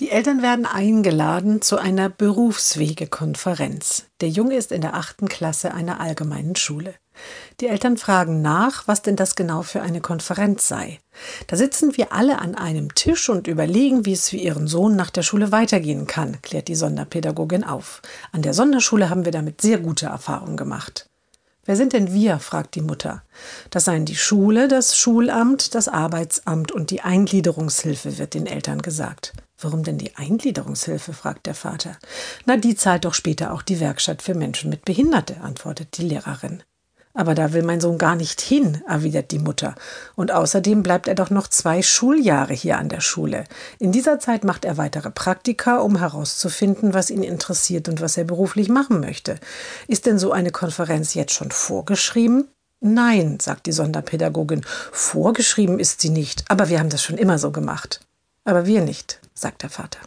die Eltern werden eingeladen zu einer Berufswegekonferenz. Der Junge ist in der achten Klasse einer allgemeinen Schule. Die Eltern fragen nach, was denn das genau für eine Konferenz sei. Da sitzen wir alle an einem Tisch und überlegen, wie es für ihren Sohn nach der Schule weitergehen kann, klärt die Sonderpädagogin auf. An der Sonderschule haben wir damit sehr gute Erfahrungen gemacht. Wer sind denn wir? fragt die Mutter. Das seien die Schule, das Schulamt, das Arbeitsamt und die Eingliederungshilfe, wird den Eltern gesagt. Warum denn die Eingliederungshilfe? fragt der Vater. Na, die zahlt doch später auch die Werkstatt für Menschen mit Behinderte, antwortet die Lehrerin. Aber da will mein Sohn gar nicht hin, erwidert die Mutter. Und außerdem bleibt er doch noch zwei Schuljahre hier an der Schule. In dieser Zeit macht er weitere Praktika, um herauszufinden, was ihn interessiert und was er beruflich machen möchte. Ist denn so eine Konferenz jetzt schon vorgeschrieben? Nein, sagt die Sonderpädagogin. Vorgeschrieben ist sie nicht, aber wir haben das schon immer so gemacht. Aber wir nicht, sagt der Vater.